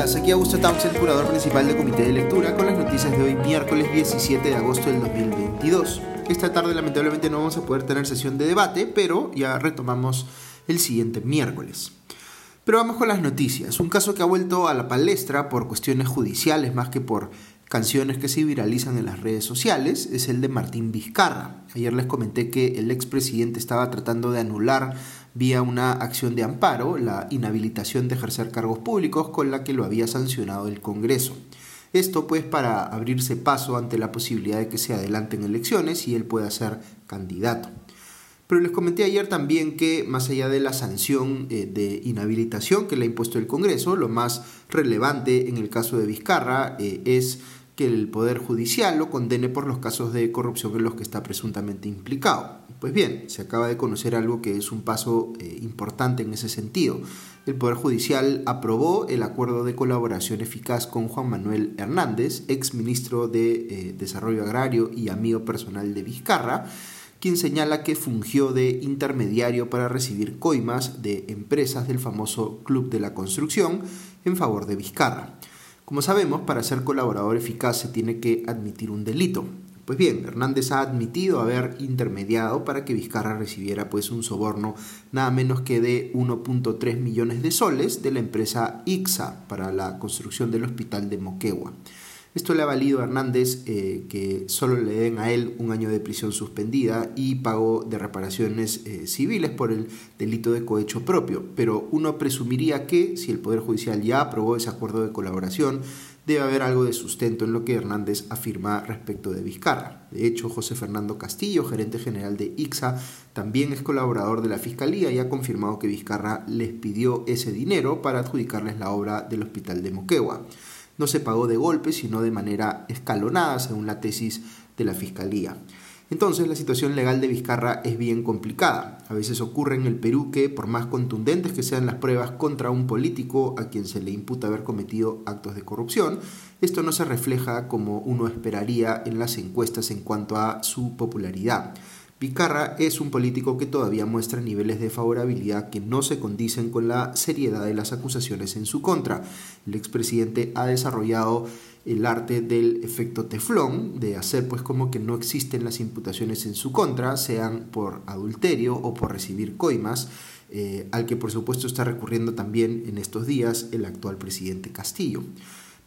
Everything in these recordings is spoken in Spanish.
días, aquí Augusto Townsend, curador principal del Comité de Lectura, con las noticias de hoy, miércoles 17 de agosto del 2022. Esta tarde lamentablemente no vamos a poder tener sesión de debate, pero ya retomamos el siguiente miércoles. Pero vamos con las noticias. Un caso que ha vuelto a la palestra por cuestiones judiciales más que por canciones que se viralizan en las redes sociales es el de Martín Vizcarra. Ayer les comenté que el expresidente estaba tratando de anular vía una acción de amparo la inhabilitación de ejercer cargos públicos con la que lo había sancionado el Congreso. Esto pues para abrirse paso ante la posibilidad de que se adelanten elecciones y él pueda ser candidato. Pero les comenté ayer también que más allá de la sanción eh, de inhabilitación que le ha impuesto el Congreso, lo más relevante en el caso de Vizcarra eh, es que el Poder Judicial lo condene por los casos de corrupción en los que está presuntamente implicado. Pues bien, se acaba de conocer algo que es un paso eh, importante en ese sentido. El Poder Judicial aprobó el acuerdo de colaboración eficaz con Juan Manuel Hernández, ex ministro de eh, Desarrollo Agrario y amigo personal de Vizcarra, quien señala que fungió de intermediario para recibir coimas de empresas del famoso Club de la Construcción en favor de Vizcarra. Como sabemos, para ser colaborador eficaz se tiene que admitir un delito. Pues bien, Hernández ha admitido haber intermediado para que Vizcarra recibiera pues un soborno nada menos que de 1.3 millones de soles de la empresa IXA para la construcción del hospital de Moquegua. Esto le ha valido a Hernández eh, que solo le den a él un año de prisión suspendida y pago de reparaciones eh, civiles por el delito de cohecho propio. Pero uno presumiría que, si el Poder Judicial ya aprobó ese acuerdo de colaboración, debe haber algo de sustento en lo que Hernández afirma respecto de Vizcarra. De hecho, José Fernando Castillo, gerente general de IXA, también es colaborador de la Fiscalía y ha confirmado que Vizcarra les pidió ese dinero para adjudicarles la obra del Hospital de Moquegua no se pagó de golpe, sino de manera escalonada, según la tesis de la Fiscalía. Entonces la situación legal de Vizcarra es bien complicada. A veces ocurre en el Perú que, por más contundentes que sean las pruebas contra un político a quien se le imputa haber cometido actos de corrupción, esto no se refleja como uno esperaría en las encuestas en cuanto a su popularidad. Picarra es un político que todavía muestra niveles de favorabilidad que no se condicen con la seriedad de las acusaciones en su contra. El expresidente ha desarrollado el arte del efecto teflón, de hacer pues como que no existen las imputaciones en su contra, sean por adulterio o por recibir coimas, eh, al que por supuesto está recurriendo también en estos días el actual presidente Castillo.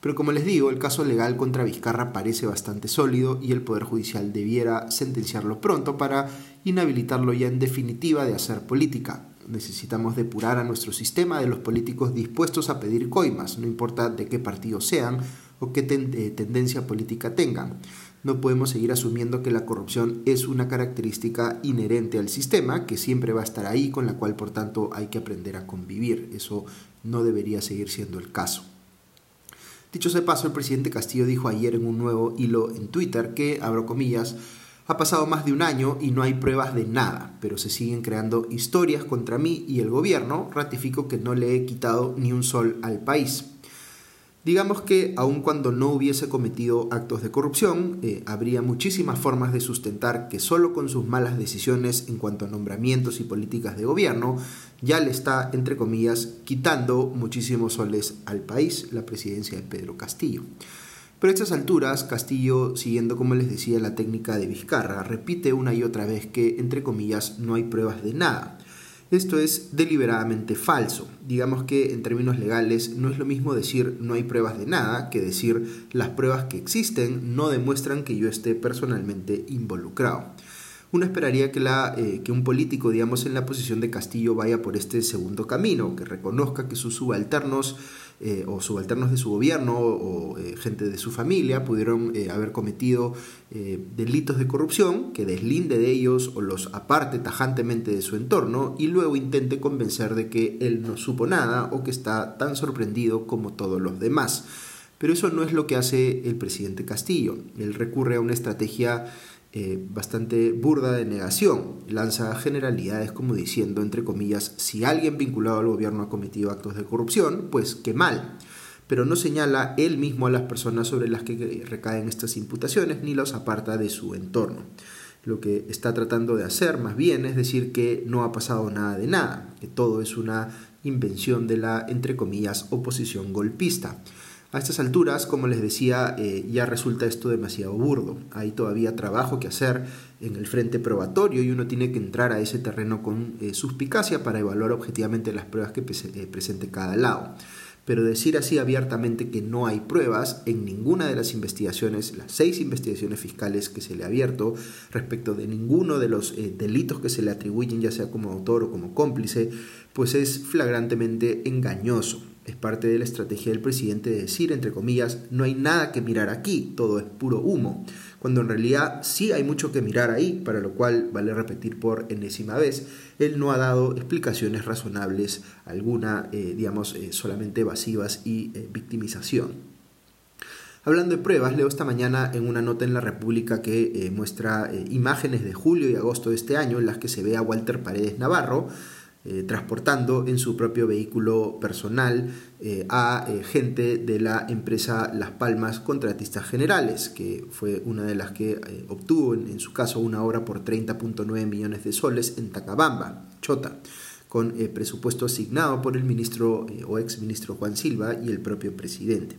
Pero como les digo, el caso legal contra Vizcarra parece bastante sólido y el Poder Judicial debiera sentenciarlo pronto para inhabilitarlo ya en definitiva de hacer política. Necesitamos depurar a nuestro sistema de los políticos dispuestos a pedir coimas, no importa de qué partido sean o qué eh, tendencia política tengan. No podemos seguir asumiendo que la corrupción es una característica inherente al sistema, que siempre va a estar ahí, con la cual por tanto hay que aprender a convivir. Eso no debería seguir siendo el caso. Dicho sea paso, el presidente Castillo dijo ayer en un nuevo hilo en Twitter que, abro comillas, ha pasado más de un año y no hay pruebas de nada, pero se siguen creando historias contra mí y el gobierno. Ratifico que no le he quitado ni un sol al país. Digamos que aun cuando no hubiese cometido actos de corrupción, eh, habría muchísimas formas de sustentar que solo con sus malas decisiones en cuanto a nombramientos y políticas de gobierno ya le está, entre comillas, quitando muchísimos soles al país la presidencia de Pedro Castillo. Pero a estas alturas, Castillo, siguiendo como les decía la técnica de Vizcarra, repite una y otra vez que, entre comillas, no hay pruebas de nada. Esto es deliberadamente falso. Digamos que en términos legales no es lo mismo decir no hay pruebas de nada que decir las pruebas que existen no demuestran que yo esté personalmente involucrado. Uno esperaría que, la, eh, que un político, digamos, en la posición de Castillo vaya por este segundo camino, que reconozca que sus subalternos eh, o subalternos de su gobierno o eh, gente de su familia pudieron eh, haber cometido delitos de corrupción, que deslinde de ellos o los aparte tajantemente de su entorno y luego intente convencer de que él no supo nada o que está tan sorprendido como todos los demás. Pero eso no es lo que hace el presidente Castillo. Él recurre a una estrategia eh, bastante burda de negación. Lanza generalidades como diciendo, entre comillas, si alguien vinculado al gobierno ha cometido actos de corrupción, pues qué mal. Pero no señala él mismo a las personas sobre las que recaen estas imputaciones ni los aparta de su entorno. Lo que está tratando de hacer más bien es decir que no ha pasado nada de nada, que todo es una invención de la, entre comillas, oposición golpista. A estas alturas, como les decía, eh, ya resulta esto demasiado burdo. Hay todavía trabajo que hacer en el frente probatorio y uno tiene que entrar a ese terreno con eh, suspicacia para evaluar objetivamente las pruebas que eh, presente cada lado. Pero decir así abiertamente que no hay pruebas en ninguna de las investigaciones, las seis investigaciones fiscales que se le ha abierto respecto de ninguno de los delitos que se le atribuyen, ya sea como autor o como cómplice, pues es flagrantemente engañoso. Es parte de la estrategia del presidente de decir, entre comillas, no hay nada que mirar aquí, todo es puro humo, cuando en realidad sí hay mucho que mirar ahí, para lo cual vale repetir por enésima vez, él no ha dado explicaciones razonables alguna, eh, digamos, eh, solamente evasivas y eh, victimización. Hablando de pruebas, leo esta mañana en una nota en La República que muestra imágenes de julio y agosto de este año en las que se ve a Walter Paredes Navarro, eh, transportando en su propio vehículo personal eh, a eh, gente de la empresa Las Palmas Contratistas Generales, que fue una de las que obtuvo en, su caso una obra por 30.9 millones de soles en Tacabamba, Chota, con presupuesto asignado por el ministro o ex ministro Juan Silva y el propio presidente.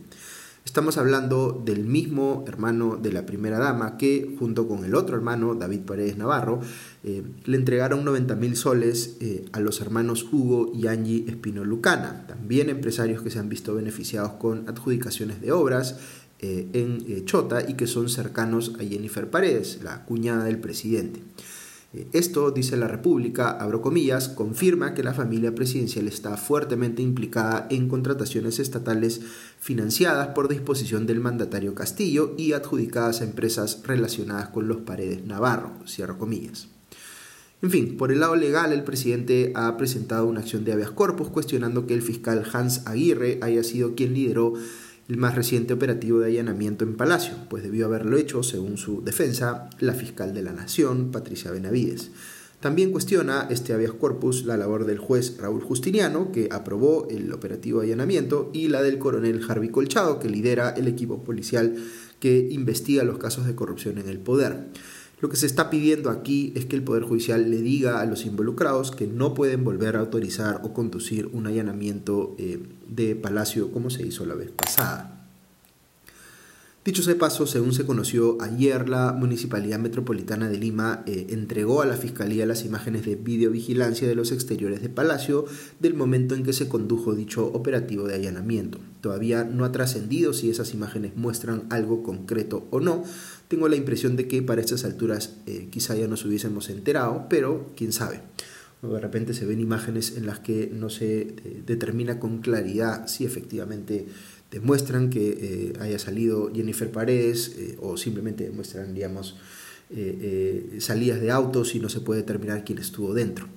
Estamos hablando del mismo hermano de la primera dama que, junto con el otro hermano, David Paredes Navarro, eh, le entregaron 90 mil soles eh, a los hermanos Hugo y Angie Espino Lucana, también empresarios que se han visto beneficiados con adjudicaciones de obras eh, en Chota y que son cercanos a Jennifer Paredes, la cuñada del presidente. Esto, dice la República, abro comillas, confirma que la familia presidencial está fuertemente implicada en contrataciones estatales financiadas por disposición del mandatario Castillo y adjudicadas a empresas relacionadas con los paredes Navarro, cierro comillas. En fin, por el lado legal, el presidente ha presentado una acción de habeas corpus cuestionando que el fiscal Hans Aguirre haya sido quien lideró el más reciente operativo de allanamiento en Palacio, pues debió haberlo hecho, según su defensa, la fiscal de la Nación, Patricia Benavides. También cuestiona este habeas corpus la labor del juez Raúl Justiniano, que aprobó el operativo de allanamiento, y la del coronel Harvey Colchado, que lidera el equipo policial que investiga los casos de corrupción en el poder. Lo que se está pidiendo aquí es que el Poder Judicial le diga a los involucrados que no pueden volver a autorizar o conducir un allanamiento eh, de Palacio como se hizo la vez pasada. Dicho sea paso, según se conoció ayer, la Municipalidad Metropolitana de Lima eh, entregó a la Fiscalía las imágenes de videovigilancia de los exteriores de Palacio del momento en que se condujo dicho operativo de allanamiento. Todavía no ha trascendido si esas imágenes muestran algo concreto o no. Tengo la impresión de que para estas alturas eh, quizá ya nos hubiésemos enterado, pero quién sabe. de repente se ven imágenes en las que no se eh, determina con claridad si efectivamente demuestran que eh, haya salido Jennifer Paredes o simplemente demuestran, digamos, salidas de autos y no se puede determinar quién estuvo dentro.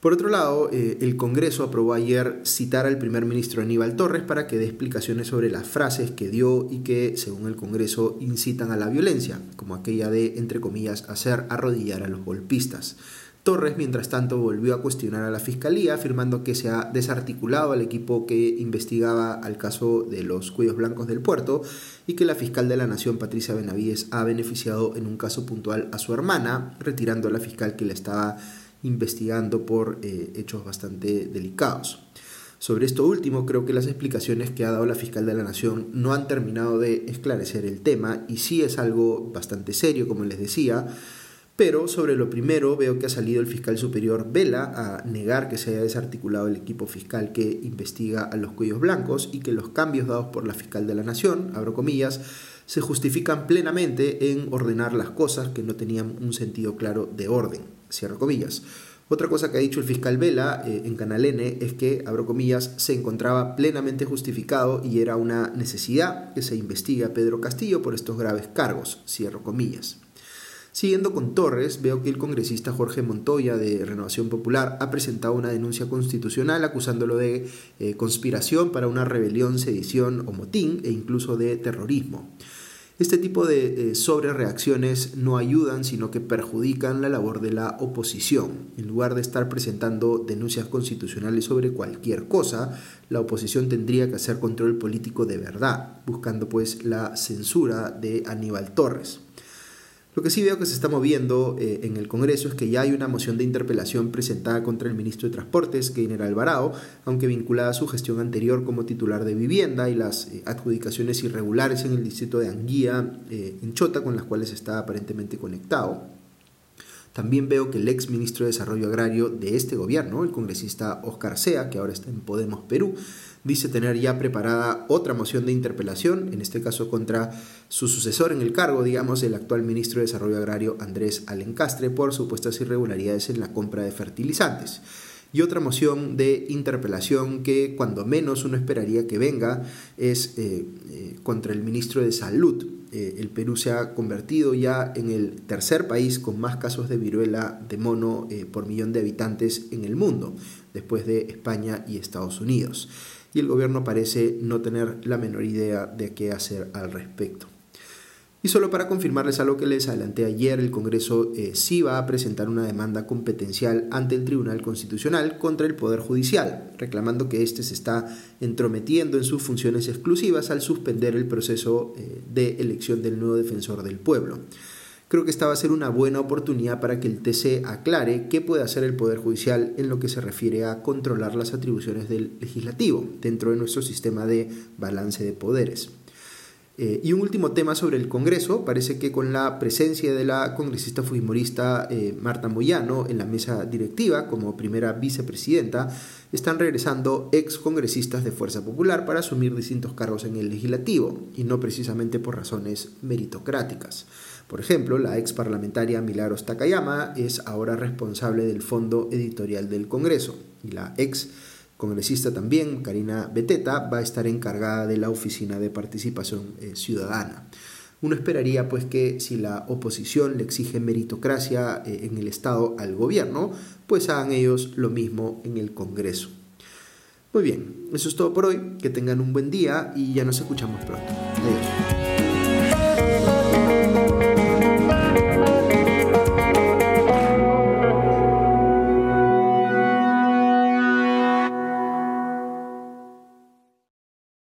Por otro lado, el Congreso aprobó ayer citar al primer ministro Aníbal Torres para que dé explicaciones sobre las frases que dio y que, según el Congreso, incitan a la violencia, como aquella de, entre comillas, hacer arrodillar a los golpistas. Torres, mientras tanto, volvió a cuestionar a la Fiscalía, afirmando que se ha desarticulado al equipo que investigaba al caso de los cuellos blancos del puerto y que la fiscal de la Nación, Patricia Benavides, ha beneficiado en un caso puntual a su hermana, retirando a la fiscal que la estaba investigando por eh, hechos bastante delicados. Sobre esto último, creo que las explicaciones que ha dado la fiscal de la Nación no han terminado de esclarecer el tema y sí es algo bastante serio, como les decía, pero sobre lo primero veo que ha salido el fiscal superior Vela a negar que se haya desarticulado el equipo fiscal que investiga a los cuellos blancos y que los cambios dados por la fiscal de la Nación, abro comillas, se justifican plenamente en ordenar las cosas que no tenían un sentido claro de orden, cierro comillas. Otra cosa que ha dicho el fiscal Vela eh, en Canal N es que, abro comillas, se encontraba plenamente justificado y era una necesidad que se investigue a Pedro Castillo por estos graves cargos, cierro comillas. Siguiendo con Torres, veo que el congresista Jorge Montoya de Renovación Popular ha presentado una denuncia constitucional acusándolo de eh, conspiración para una rebelión, sedición o motín e incluso de terrorismo. Este tipo de eh, sobrereacciones no ayudan, sino que perjudican la labor de la oposición. En lugar de estar presentando denuncias constitucionales sobre cualquier cosa, la oposición tendría que hacer control político de verdad, buscando pues la censura de Aníbal Torres. Lo que sí veo que se está moviendo eh, en el Congreso es que ya hay una moción de interpelación presentada contra el ministro de Transportes, Keiner Alvarado, aunque vinculada a su gestión anterior como titular de vivienda y las eh, adjudicaciones irregulares en el distrito de Anguía, eh, en Chota, con las cuales está aparentemente conectado. También veo que el ex ministro de Desarrollo Agrario de este gobierno, el congresista Oscar Sea, que ahora está en Podemos Perú, dice tener ya preparada otra moción de interpelación, en este caso contra su sucesor en el cargo, digamos, el actual ministro de Desarrollo Agrario Andrés Alencastre, por supuestas irregularidades en la compra de fertilizantes. Y otra moción de interpelación que cuando menos uno esperaría que venga es eh, eh, contra el ministro de Salud. Eh, el Perú se ha convertido ya en el tercer país con más casos de viruela de mono por millón de habitantes en el mundo, después de España y Estados Unidos y el gobierno parece no tener la menor idea de qué hacer al respecto. Y solo para confirmarles algo que les adelanté ayer, el Congreso eh, sí va a presentar una demanda competencial ante el Tribunal Constitucional contra el Poder Judicial, reclamando que éste se está entrometiendo en sus funciones exclusivas al suspender el proceso eh, de elección del nuevo defensor del pueblo. Creo que esta va a ser una buena oportunidad para que el TC aclare qué puede hacer el Poder Judicial en lo que se refiere a controlar las atribuciones del legislativo dentro de nuestro sistema de balance de poderes. Eh, y un último tema sobre el Congreso. Parece que con la presencia de la congresista fujimorista eh, Marta Moyano en la mesa directiva como primera vicepresidenta, están regresando ex congresistas de Fuerza Popular para asumir distintos cargos en el legislativo, y no precisamente por razones meritocráticas. Por ejemplo, la ex parlamentaria Milagros Takayama es ahora responsable del fondo editorial del Congreso y la ex congresista también, Karina Beteta, va a estar encargada de la Oficina de Participación eh, Ciudadana. Uno esperaría pues que si la oposición le exige meritocracia eh, en el Estado al gobierno, pues hagan ellos lo mismo en el Congreso. Muy bien, eso es todo por hoy, que tengan un buen día y ya nos escuchamos pronto. Adiós.